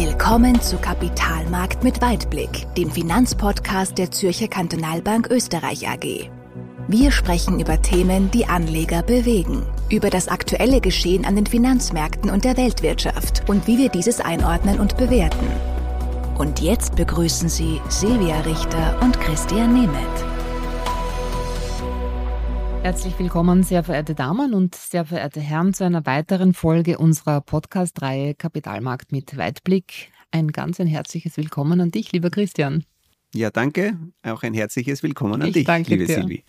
Willkommen zu Kapitalmarkt mit Weitblick, dem Finanzpodcast der Zürcher Kantonalbank Österreich AG. Wir sprechen über Themen, die Anleger bewegen, über das aktuelle Geschehen an den Finanzmärkten und der Weltwirtschaft und wie wir dieses einordnen und bewerten. Und jetzt begrüßen Sie Silvia Richter und Christian Nemeth. Herzlich willkommen, sehr verehrte Damen und sehr verehrte Herren, zu einer weiteren Folge unserer Podcast-Reihe Kapitalmarkt mit Weitblick. Ein ganz ein herzliches Willkommen an dich, lieber Christian. Ja, danke. Auch ein herzliches Willkommen an ich dich, danke liebe dir. Silvi.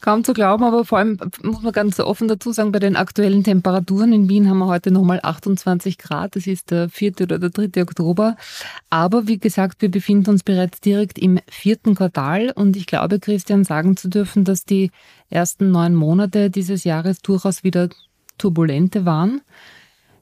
Kaum zu glauben, aber vor allem muss man ganz offen dazu sagen, bei den aktuellen Temperaturen in Wien haben wir heute nochmal 28 Grad. Das ist der 4. oder der 3. Oktober. Aber wie gesagt, wir befinden uns bereits direkt im vierten Quartal und ich glaube, Christian, sagen zu dürfen, dass die ersten neun Monate dieses Jahres durchaus wieder turbulente waren.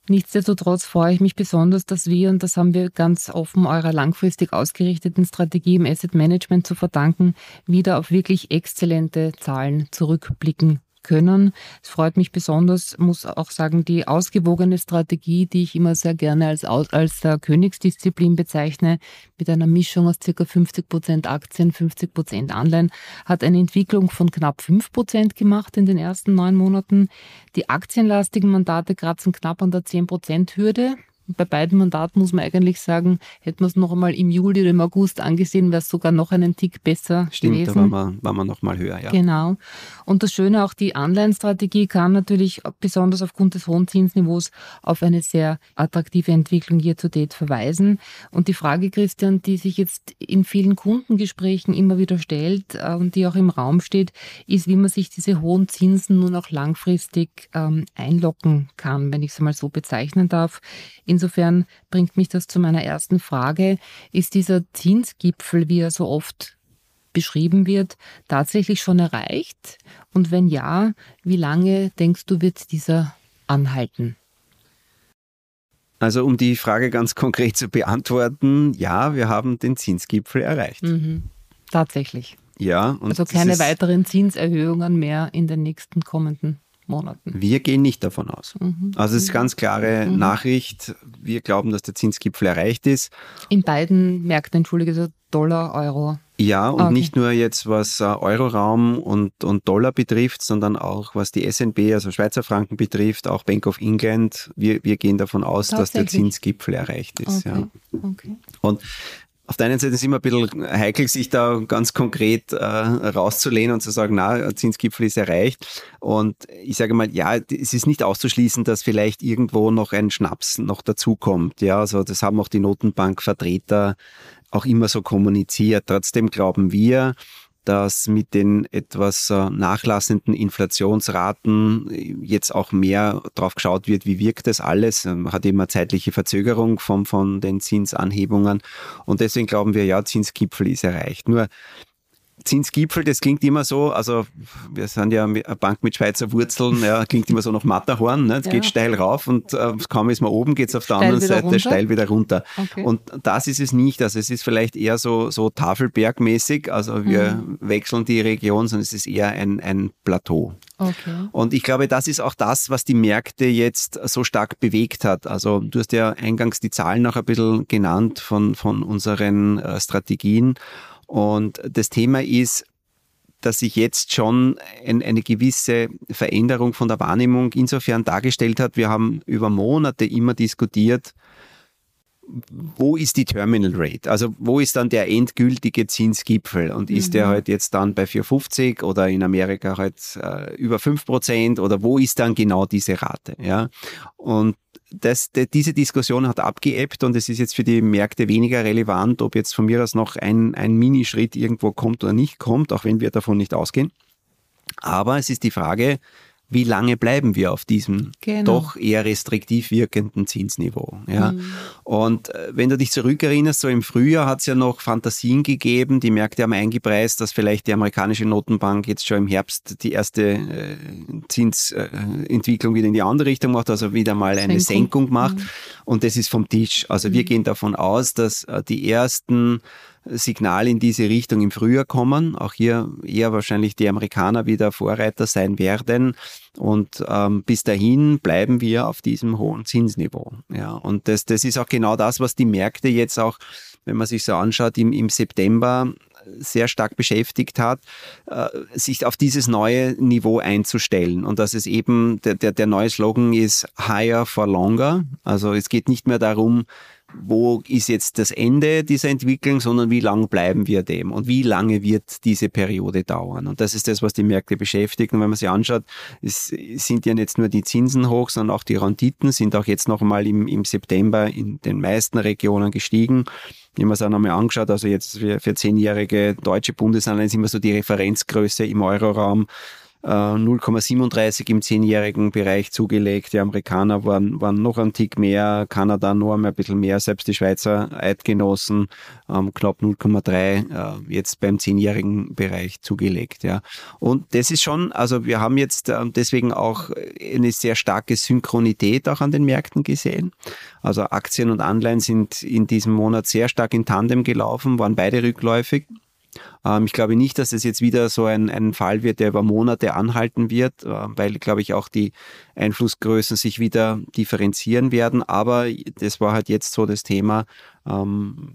Nichtsdestotrotz freue ich mich besonders, dass wir, und das haben wir ganz offen eurer langfristig ausgerichteten Strategie im Asset Management zu verdanken, wieder auf wirklich exzellente Zahlen zurückblicken können. Es freut mich besonders, muss auch sagen, die ausgewogene Strategie, die ich immer sehr gerne als, als äh, Königsdisziplin bezeichne, mit einer Mischung aus circa 50 Prozent Aktien, 50 Prozent Anleihen, hat eine Entwicklung von knapp 5 Prozent gemacht in den ersten neun Monaten. Die aktienlastigen Mandate kratzen knapp an der 10 Prozent Hürde. Bei beiden Mandaten muss man eigentlich sagen, hätten wir es noch einmal im Juli oder im August angesehen, wäre es sogar noch einen Tick besser Stimmt, gewesen. da waren wir, waren wir noch mal höher, ja. Genau. Und das Schöne, auch die Anleihenstrategie kam natürlich besonders aufgrund des hohen Zinsniveaus auf eine sehr attraktive Entwicklung hier zu date verweisen. Und die Frage, Christian, die sich jetzt in vielen Kundengesprächen immer wieder stellt äh, und die auch im Raum steht, ist, wie man sich diese hohen Zinsen nun auch langfristig ähm, einlocken kann, wenn ich es mal so bezeichnen darf. Insofern bringt mich das zu meiner ersten Frage. Ist dieser Zinsgipfel, wie er so oft beschrieben wird, tatsächlich schon erreicht? Und wenn ja, wie lange denkst du, wird dieser anhalten? Also um die Frage ganz konkret zu beantworten, ja, wir haben den Zinsgipfel erreicht. Mhm. Tatsächlich. Ja, und Also keine weiteren Zinserhöhungen mehr in den nächsten kommenden Monaten. Wir gehen nicht davon aus. Mhm. Also es ist ganz klare Mhm. Nachricht. Wir glauben, dass der Zinsgipfel erreicht ist. In beiden Märkten, entschuldige, Dollar, Euro. Ja, und Okay. nicht nur jetzt was äh, Euroraum und, und Dollar betrifft, sondern auch was die SNB, also Schweizer Franken betrifft, auch Bank of England. Wir, wir gehen davon aus, dass der? Zinsgipfel erreicht ist. Okay. Ja. okay. Und auf der einen Seite ist es immer ein bisschen heikel, sich da ganz konkret äh, rauszulehnen und zu sagen, na, Zinsgipfel ist erreicht. Und ich sage mal, ja, es ist nicht auszuschließen, dass vielleicht irgendwo noch ein Schnaps noch dazukommt. Ja, also das haben auch die Notenbankvertreter auch immer so kommuniziert. Trotzdem glauben wir, dass mit den etwas äh, nachlassenden Inflationsraten jetzt auch mehr drauf geschaut wird, wie wirkt das alles. Ähm, Hat immer zeitliche Verzögerung von, von den Zinsanhebungen. Und deswegen glauben wir, ja, Zinsgipfel ist erreicht. Nur Zinsgipfel, das klingt immer so, also wir sind ja eine Bank mit Schweizer Wurzeln, ja, klingt immer so nach Matterhorn, ne? es Ja. geht steil rauf und äh, kaum ist man oben, geht es auf der Steil anderen Seite runter? steil wieder runter. Okay. Und das ist es nicht, also es ist vielleicht eher so, so Tafelbergmäßig, also wir Mhm. wechseln die Region, sondern es ist eher ein, ein Plateau. Okay. Und ich glaube, das ist auch das, was die Märkte jetzt so stark bewegt hat. Also du hast ja eingangs die Zahlen noch ein bisschen genannt von, von unseren äh, Strategien. Und das Thema ist, dass sich jetzt schon ein, eine gewisse Veränderung von der Wahrnehmung insofern dargestellt hat. Wir haben über Monate immer diskutiert, wo ist die Terminal Rate? Also wo ist dann der endgültige Zinsgipfel? Und ist der halt jetzt dann bei 4,50 oder in Amerika halt äh, über 5 Prozent oder wo ist dann genau diese Rate? Ja? Und das, de, diese Diskussion hat abgeebbt und es ist jetzt für die Märkte weniger relevant, ob jetzt von mir aus noch ein, ein Minischritt irgendwo kommt oder nicht kommt, auch wenn wir davon nicht ausgehen. Aber es ist die Frage, wie lange bleiben wir auf diesem Genau. doch eher restriktiv wirkenden Zinsniveau. Ja? Mhm. Und äh, wenn du dich zurückerinnerst, so im Frühjahr hat es ja noch Fantasien gegeben, die Märkte haben eingepreist, dass vielleicht die amerikanische Notenbank jetzt schon im Herbst die erste äh, Zinsentwicklung wieder in die andere Richtung macht, also wieder mal eine Senkung. Macht. Mhm. Und das ist vom Tisch. Also wir gehen davon aus, dass äh, die ersten Signale in diese Richtung im Frühjahr kommen. Auch hier eher wahrscheinlich die Amerikaner wieder Vorreiter sein werden. Und ähm, bis dahin bleiben wir auf diesem hohen Zinsniveau. Ja, und das, das ist auch genau das, was die Märkte jetzt auch, wenn man sich so anschaut, im, im September sehr stark beschäftigt hat, äh, sich auf dieses neue Niveau einzustellen. Und dass es eben, der, der, der neue Slogan ist Higher for Longer. Also es geht nicht mehr darum, wo ist jetzt das Ende dieser Entwicklung, sondern wie lange bleiben wir dem und wie lange wird diese Periode dauern. Und das ist das, was die Märkte beschäftigt. Und wenn man sich anschaut, es sind ja jetzt nur die Zinsen hoch, sondern auch die Renditen sind auch jetzt nochmal im, im September in den meisten Regionen gestiegen. Habe mir es auch nochmal angeschaut, also jetzt für, für zehnjährige deutsche Bundesanleihen sind wir so die Referenzgröße im Euroraum 0,37 äh, im zehnjährigen Bereich zugelegt. Die Amerikaner waren, waren noch ein Tick mehr, Kanada nur ein bisschen mehr, selbst die Schweizer Eidgenossen ähm, knapp 0,3 äh, jetzt beim zehnjährigen Bereich zugelegt. Ja. Und das ist schon, also wir haben jetzt äh, deswegen auch eine sehr starke Synchronität auch an den Märkten gesehen. Also Aktien und Anleihen sind in diesem Monat sehr stark in Tandem gelaufen, waren beide rückläufig. Ähm, ich glaube nicht, dass es jetzt wieder so ein, ein Fall wird, der über Monate anhalten wird, äh, weil, glaube ich, auch die Einflussgrößen sich wieder differenzieren werden. Aber das war halt jetzt so das Thema, ähm,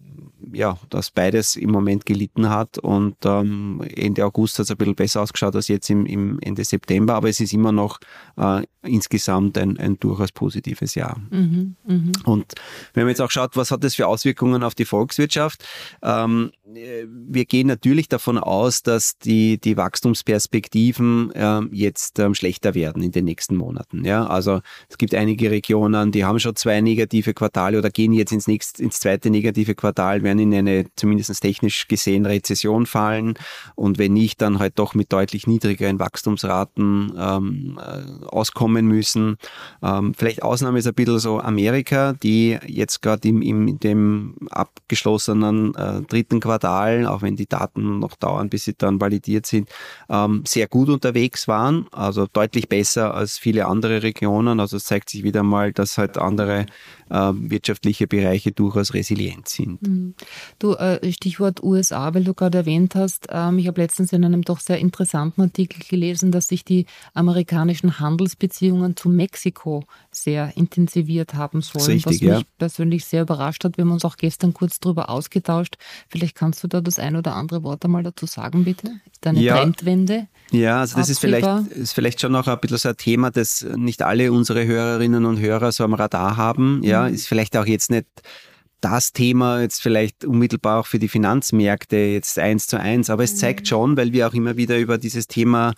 ja, dass beides im Moment gelitten hat und ähm, Ende August hat es ein bisschen besser ausgeschaut als jetzt im, im Ende September, aber es ist immer noch äh, insgesamt ein, ein durchaus positives Jahr. Mhm, mh. Und wenn man jetzt auch schaut, was hat das für Auswirkungen auf die Volkswirtschaft? Ähm, wir gehen natürlich davon aus, dass die, die Wachstumsperspektiven äh, jetzt ähm, schlechter werden in den nächsten Monaten. Ja? Also es gibt einige Regionen, die haben schon zwei negative Quartale oder gehen jetzt ins, nächste, ins zweite negative Quartal, werden in eine zumindest technisch gesehen Rezession fallen und wenn nicht, dann halt doch mit deutlich niedrigeren Wachstumsraten ähm, äh, auskommen müssen. Ähm, vielleicht Ausnahme ist ein bisschen so Amerika, die jetzt gerade im, im dem abgeschlossenen äh, dritten Quartal, auch wenn die Daten noch dauern, bis sie dann validiert sind, ähm, sehr gut unterwegs waren, also deutlich besser als viele andere Regionen. Also es zeigt sich wieder mal, dass halt andere wirtschaftliche Bereiche durchaus resilient sind. Mhm. Du, äh, Stichwort USA, weil du gerade erwähnt hast, ähm, ich habe letztens in einem doch sehr interessanten Artikel gelesen, dass sich die amerikanischen Handelsbeziehungen zu Mexiko sehr intensiviert haben sollen, Richtig, was mich ja. persönlich sehr überrascht hat. Wir haben uns auch gestern kurz darüber ausgetauscht. Vielleicht kannst du da das ein oder andere Wort einmal dazu sagen, bitte? Ist da eine ja. Trendwende? Ja, also das ist vielleicht, ist vielleicht schon noch ein bisschen so ein Thema, das nicht alle unsere Hörerinnen und Hörer so am Radar haben. Ja, mhm. ist vielleicht auch jetzt nicht das Thema jetzt vielleicht unmittelbar auch für die Finanzmärkte jetzt eins zu eins, aber es zeigt mhm. schon, weil wir auch immer wieder über dieses Thema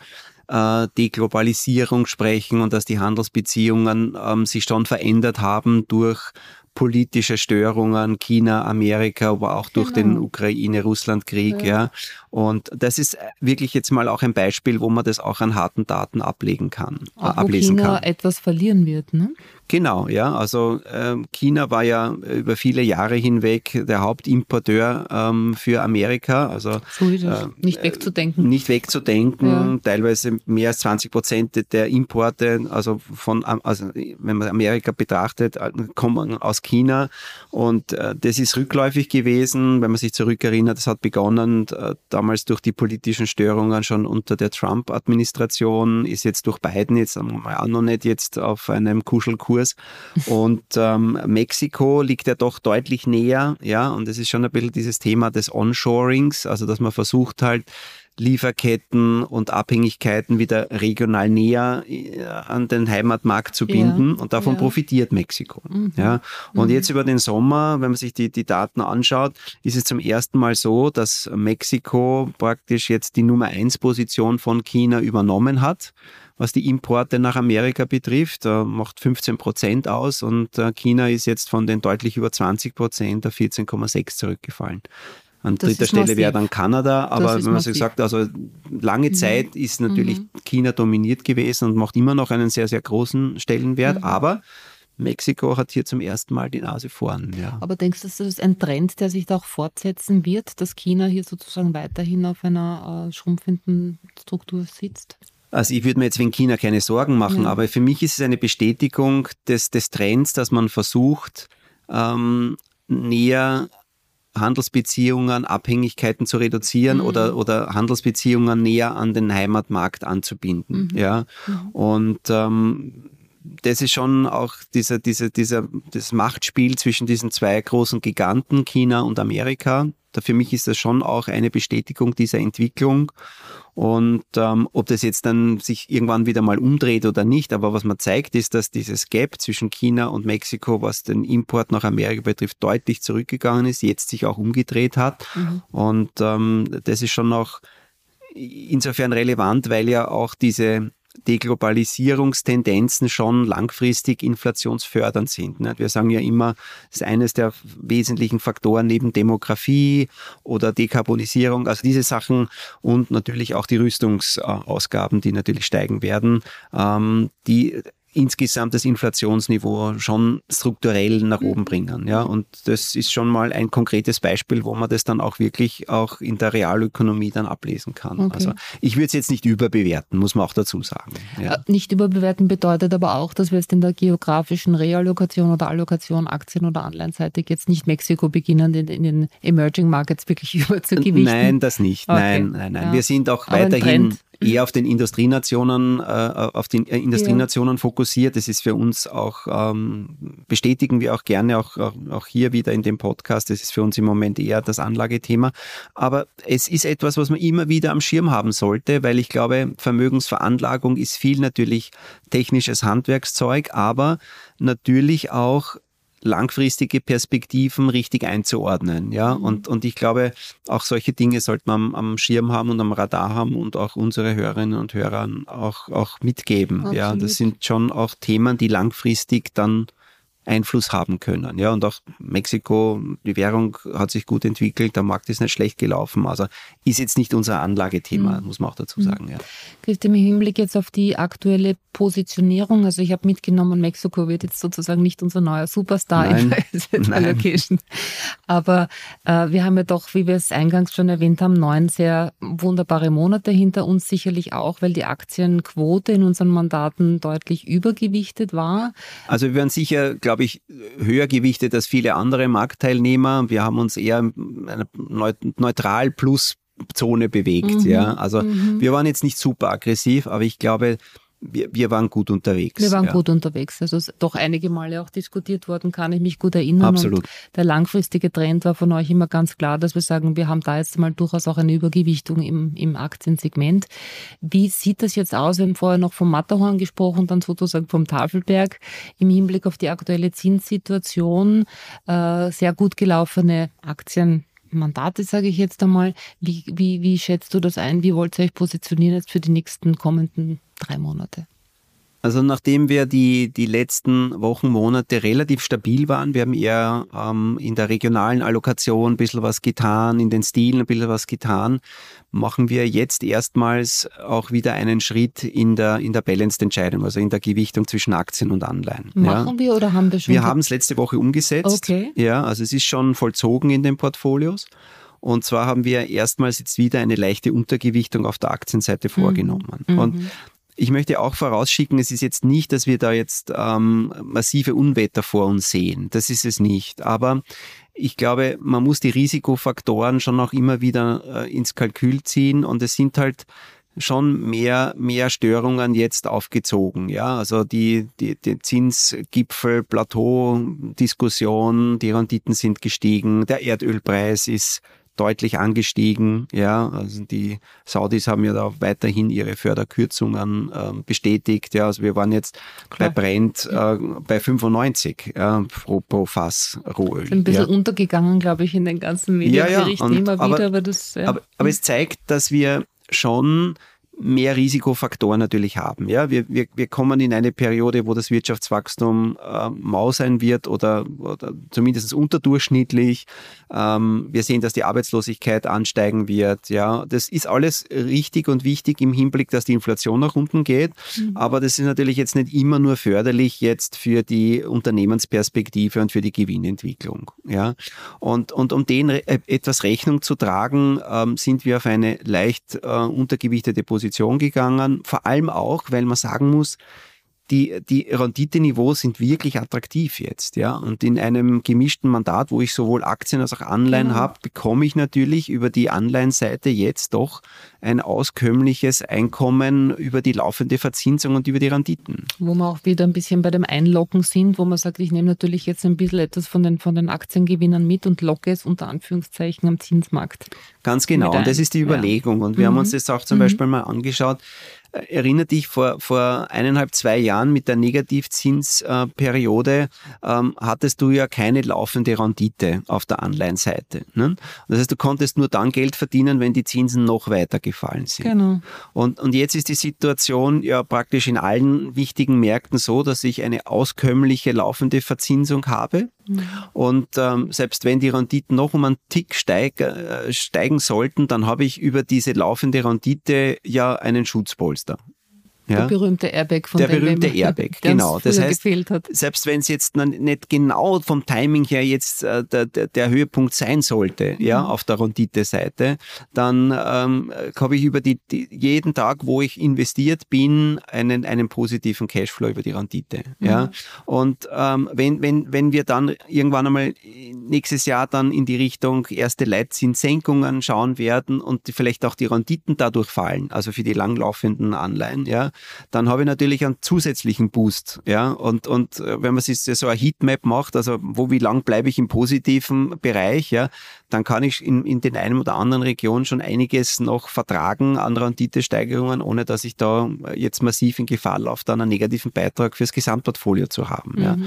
äh, Deglobalisierung sprechen und dass die Handelsbeziehungen ähm, sich schon verändert haben durch politische Störungen, China, Amerika, aber auch durch genau. den Ukraine-Russland-Krieg, ja. ja. Und das ist wirklich jetzt mal auch ein Beispiel, wo man das auch an harten Daten ablegen kann, auch ablesen wo China kann. etwas verlieren wird, ne? Genau, ja. Also ähm, China war ja über viele Jahre hinweg der Hauptimporteur ähm, für Amerika. Also so ist es. Äh, nicht wegzudenken. Nicht wegzudenken. Ja. Teilweise mehr als 20 Prozent der Importe, also von, also wenn man Amerika betrachtet, äh, kommen aus China. Und äh, das ist rückläufig gewesen, wenn man sich zurückerinnert. Das hat begonnen äh, damals durch die politischen Störungen schon unter der Trump-Administration, ist jetzt durch Biden jetzt einmal auch noch nicht jetzt auf einem Kuschelkurs Kurs. Und ähm, Mexiko liegt ja doch deutlich näher, ja, und es ist schon ein bisschen dieses Thema des Onshorings, also dass man versucht halt, Lieferketten und Abhängigkeiten wieder regional näher äh, an den Heimatmarkt zu binden ja, und davon ja. profitiert Mexiko. Mhm. Ja. Und mhm. jetzt über den Sommer, wenn man sich die, die Daten anschaut, ist es zum ersten Mal so, dass Mexiko praktisch jetzt die Nummer eins Position von China übernommen hat was die Importe nach Amerika betrifft, macht 15 Prozent aus und äh, China ist jetzt von den deutlich über 20 Prozent auf 14,6 zurückgefallen. An das dritter Stelle wäre dann Kanada, aber wenn man so sagt, also lange mhm. Zeit ist natürlich mhm. China dominiert gewesen und macht immer noch einen sehr, sehr großen Stellenwert, mhm. aber Mexiko hat hier zum ersten Mal die Nase vorn. Ja. Aber denkst du, das ist ein Trend, der sich da auch fortsetzen wird, dass China hier sozusagen weiterhin auf einer äh, schrumpfenden Struktur sitzt? Also ich würde mir jetzt wegen China keine Sorgen machen, mhm. aber für mich ist es eine Bestätigung des, des Trends, dass man versucht, ähm, näher Handelsbeziehungen, Abhängigkeiten zu reduzieren mhm. oder, oder Handelsbeziehungen näher an den Heimatmarkt anzubinden. Mhm. Ja. Mhm. Und ähm, das ist schon auch dieser, dieser, dieser, das Machtspiel zwischen diesen zwei großen Giganten, China und Amerika. Da für mich ist das schon auch eine Bestätigung dieser Entwicklung. Und ähm, ob das jetzt dann sich irgendwann wieder mal umdreht oder nicht, aber was man zeigt, ist, dass dieses Gap zwischen China und Mexiko, was den Import nach Amerika betrifft, deutlich zurückgegangen ist, jetzt sich auch umgedreht hat. Mhm. Und ähm, das ist schon noch insofern relevant, weil ja auch diese Deglobalisierungstendenzen schon langfristig inflationsfördernd sind. Wir sagen ja immer, das ist eines der wesentlichen Faktoren neben Demografie oder Dekarbonisierung, also diese Sachen und natürlich auch die Rüstungsausgaben, die natürlich steigen werden, ähm, die insgesamt das Inflationsniveau schon strukturell nach oben mhm. bringen. Ja, und das ist schon mal ein konkretes Beispiel, wo man das dann auch wirklich auch in der Realökonomie dann ablesen kann. Okay. Also ich würde es jetzt nicht überbewerten, muss man auch dazu sagen. Ja. Äh, nicht überbewerten bedeutet aber auch, dass wir jetzt in der geografischen Reallokation oder Allokation Aktien- oder Anleihenseitig jetzt nicht Mexiko beginnen, in, in den Emerging Markets wirklich überzugewichten. Nein, das nicht. Okay. Nein, nein, nein. Ja. Wir sind auch aber weiterhin eher auf den Industrienationen, äh, auf die äh, Industrienationen ja. fokussiert. Das ist für uns auch, ähm, bestätigen wir auch gerne, auch, auch, auch hier wieder in dem Podcast, das ist für uns im Moment eher das Anlagethema. Aber es ist etwas, was man immer wieder am Schirm haben sollte, weil ich glaube, Vermögensveranlagung ist viel natürlich technisches Handwerkszeug, aber natürlich auch langfristige Perspektiven richtig einzuordnen. Ja, mhm. und, und ich glaube, auch solche Dinge sollte man am, am, Schirm haben und am Radar haben und auch unsere Hörerinnen und Hörer auch, auch mitgeben. Absolut. Ja, das sind schon auch Themen, die langfristig dann Einfluss haben können. Ja, und auch Mexiko, die Währung hat sich gut entwickelt, der Markt ist nicht schlecht gelaufen. Also ist jetzt nicht unser Anlagethema, mhm. muss man auch dazu mhm. sagen. Ja. Im Hinblick jetzt auf die aktuelle Positionierung, also ich habe mitgenommen, Mexiko wird jetzt sozusagen nicht unser neuer Superstar Nein. in der Allocation. Aber äh, wir haben ja doch, wie wir es eingangs schon erwähnt haben, neun sehr wunderbare Monate hinter uns, sicherlich auch, weil die Aktienquote in unseren Mandaten deutlich übergewichtet war. Also wir werden sicher, glaube glaube ich, höher gewichtet als viele andere Marktteilnehmer. Wir haben uns eher in einer neutral plus Zone bewegt. Mhm. Ja, also mhm. wir waren jetzt nicht super aggressiv, aber ich glaube, wir, wir waren gut unterwegs. Wir waren ja. gut unterwegs. Also es ist doch einige Male auch diskutiert worden, kann ich mich gut erinnern. Absolut. Und der langfristige Trend war von euch immer ganz klar, dass wir sagen, wir haben da jetzt mal durchaus auch eine Übergewichtung im, im Aktiensegment. Wie sieht das jetzt aus? Wir haben vorher noch vom Matterhorn gesprochen, dann sozusagen vom Tafelberg im Hinblick auf die aktuelle Zinssituation. Äh, sehr gut gelaufene Aktien Mandate, sage ich jetzt einmal. Wie, wie, wie schätzt du das ein? Wie wollt ihr euch positionieren jetzt für die nächsten kommenden drei Monate? Also nachdem wir die, die letzten Wochen, Monate relativ stabil waren, wir haben eher ähm, in der regionalen Allokation ein bisschen was getan, in den Stilen ein bisschen was getan, machen wir jetzt erstmals auch wieder einen Schritt in der, in der Balanced-Entscheidung, also in der Gewichtung zwischen Aktien und Anleihen. Machen ja. wir oder haben wir schon? Wir haben es letzte Woche umgesetzt. Okay. Ja, also es ist schon vollzogen in den Portfolios. Und zwar haben wir erstmals jetzt wieder eine leichte Untergewichtung auf der Aktienseite mhm. vorgenommen. Mhm. Und ich möchte auch vorausschicken, es ist jetzt nicht, dass wir da jetzt ähm, massive Unwetter vor uns sehen. Das ist es nicht. Aber ich glaube, man muss die Risikofaktoren schon auch immer wieder äh, ins Kalkül ziehen und es sind halt schon mehr, mehr Störungen jetzt aufgezogen. Ja, also die, die, die Zinsgipfel, Plateau-Diskussion, die Renditen sind gestiegen, der Erdölpreis ist deutlich angestiegen. Ja, also die Saudis haben ja da weiterhin ihre Förderkürzungen äh, bestätigt. Ja, also wir waren jetzt Klar. bei Brent äh, bei 95 ja, pro, pro Fass Rohöl. Ein bisschen ja. untergegangen, glaube ich, in den ganzen Medienberichten ja, ja. immer wieder. Aber, das, ja. aber, aber es zeigt, dass wir schon mehr Risikofaktoren natürlich haben. Ja, wir, wir, wir kommen in eine Periode, wo das Wirtschaftswachstum äh, mau sein wird oder, oder zumindest unterdurchschnittlich. Ähm, wir sehen, dass die Arbeitslosigkeit ansteigen wird. Ja, das ist alles richtig und wichtig im Hinblick, dass die Inflation nach unten geht. Mhm. Aber das ist natürlich jetzt nicht immer nur förderlich jetzt für die Unternehmensperspektive und für die Gewinnentwicklung. Ja, und, und um den äh, etwas Rechnung zu tragen, ähm, sind wir auf eine leicht äh, untergewichtete Position gegangen. Vor allem auch, weil man sagen muss, die, die Renditeniveaus sind wirklich attraktiv jetzt, ja. Und in einem gemischten Mandat, wo ich sowohl Aktien als auch Anleihen genau. habe, bekomme ich natürlich über die Anleihenseite jetzt doch ein auskömmliches Einkommen über die laufende Verzinsung und über die Renditen. Wo wir auch wieder ein bisschen bei dem Einloggen sind, wo man sagt, ich nehme natürlich jetzt ein bisschen etwas von den, von den Aktiengewinnern mit und locke es unter Anführungszeichen am Zinsmarkt. Ganz genau. Und das ist die Überlegung. Ja. Und wir mhm. haben uns das auch zum mhm. Beispiel mal angeschaut. Erinnere dich, vor, vor eineinhalb, zwei Jahren mit der Negativzinsperiode ähm, hattest du ja keine laufende Rendite auf der Anleihenseite. Ne? Das heißt, du konntest nur dann Geld verdienen, wenn die Zinsen noch weiter gefallen sind. Genau. Und, und jetzt ist die Situation ja praktisch in allen wichtigen Märkten so, dass ich eine auskömmliche laufende Verzinsung habe. Und ähm, selbst wenn die Renditen noch um einen Tick steig, äh, steigen sollten, dann habe ich über diese laufende Rendite ja einen Schutzpolster. Ja? Der berühmte Airbag von Der berühmte Airbag, genau. Das heißt, selbst wenn es jetzt nicht genau vom Timing her jetzt äh, der, der, der, Höhepunkt sein sollte, mhm. ja, auf der Rendite-Seite, dann ähm, habe ich über die, die, jeden Tag, wo ich investiert bin, einen, einen positiven Cashflow über die Rendite. Mhm. Ja. Und ähm, wenn, wenn, wenn wir dann irgendwann einmal nächstes Jahr dann in die Richtung erste Leitzinssenkungen schauen werden und vielleicht auch die Renditen dadurch fallen, also für die langlaufenden Anleihen, ja, dann habe ich natürlich einen zusätzlichen Boost. Ja? Und, und äh, wenn man sich so eine Heatmap macht, also wo wie lang bleibe ich im positiven Bereich, ja, dann kann ich in, in den einen oder anderen Regionen schon einiges noch vertragen an Renditesteigerungen, ohne dass ich da jetzt massiv in Gefahr laufe, dann einen negativen Beitrag fürs Gesamtportfolio zu haben. Mhm. Ja.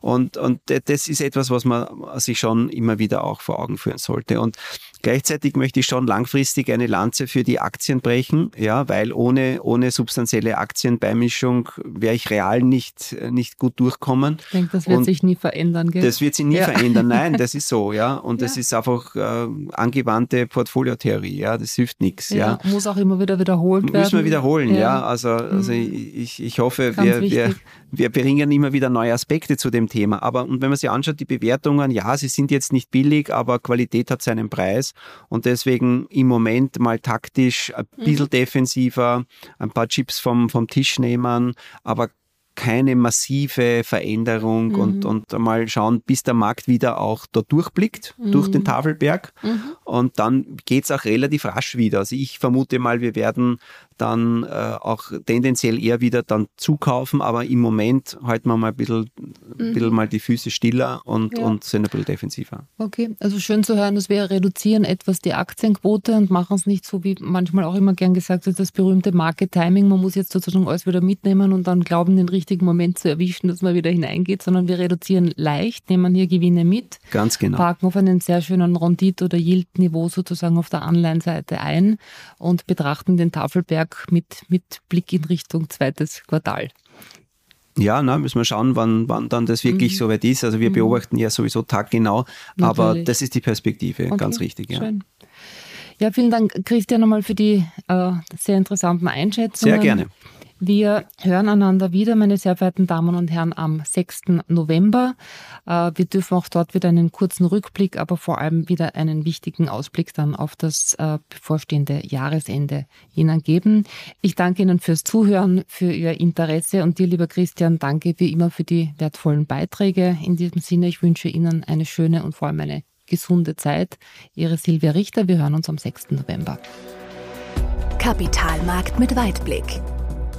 Und, und das ist etwas, was man sich schon immer wieder auch vor Augen führen sollte. Und gleichzeitig möchte ich schon langfristig eine Lanze für die Aktien brechen, ja, weil ohne, ohne substanzielle Aktienbeimischung wäre ich real nicht, nicht gut durchkommen. Ich denke, das wird und sich nie verändern. Gell? Das wird sich nie ja. verändern. Nein, das ist so, ja. Und ja. das ist einfach äh, angewandte Portfoliotheorie, ja. Das hilft nichts, ja. ja. Muss auch immer wieder wiederholt werden. Müssen wir wiederholen, ja. Also, also mhm. ich, ich hoffe, wir, wir, wir bringen immer wieder neue Aspekte zu dem Thema. Aber und wenn man sich anschaut, die Bewertungen, ja, sie sind jetzt nicht billig, aber Qualität hat seinen Preis. Und deswegen im Moment mal taktisch ein mhm. bisschen mhm. defensiver, ein paar Chips vom, vom Tisch nehmen, aber keine massive Veränderung mhm. und, und mal schauen, bis der Markt wieder auch da durchblickt, mhm. durch den. Tafelberg. Mhm. Und dann geht es auch relativ rasch wieder. Also ich vermute mal, wir werden dann äh, auch tendenziell eher wieder dann zukaufen, aber im Moment halten wir mal ein bisschen, mhm. bisschen mal die Füße stiller und, ja. und sind ein bisschen defensiver. Okay, also schön zu hören, dass wir reduzieren etwas die Aktienquote und machen es nicht so, wie manchmal auch immer gern gesagt wird, das berühmte Market Timing. Man muss jetzt sozusagen alles wieder mitnehmen und dann glauben, den richtigen Moment zu erwischen, dass man wieder hineingeht, sondern wir reduzieren leicht, nehmen hier Gewinne mit. Ganz genau. Parken auf einen sehr schönen Rendit- oder Yield-Niveau sozusagen auf der Anleihenseite ein und betrachten den Tafelberg Berg mit, mit Blick in Richtung zweites Quartal. Ja, na, müssen wir schauen, wann, wann dann das wirklich mhm. soweit ist. Also wir mhm. beobachten ja sowieso taggenau, Natürlich. aber das ist die Perspektive, okay. ganz richtig. Ja. Schön. Ja, vielen Dank, Christian, nochmal für die äh, sehr interessanten Einschätzungen. Sehr gerne. Wir hören einander wieder, meine sehr verehrten Damen und Herren, am 6. November. Äh, wir dürfen auch dort wieder einen kurzen Rückblick, aber vor allem wieder einen wichtigen Ausblick dann auf das äh, bevorstehende Jahresende Ihnen geben. Ich danke Ihnen fürs Zuhören, für Ihr Interesse und dir, lieber Christian, danke wie immer für die wertvollen Beiträge. In diesem Sinne, ich wünsche Ihnen eine schöne und vor allem eine gesunde Zeit. Ihre Silvia Richter, wir hören uns am 6. November. Kapitalmarkt mit Weitblick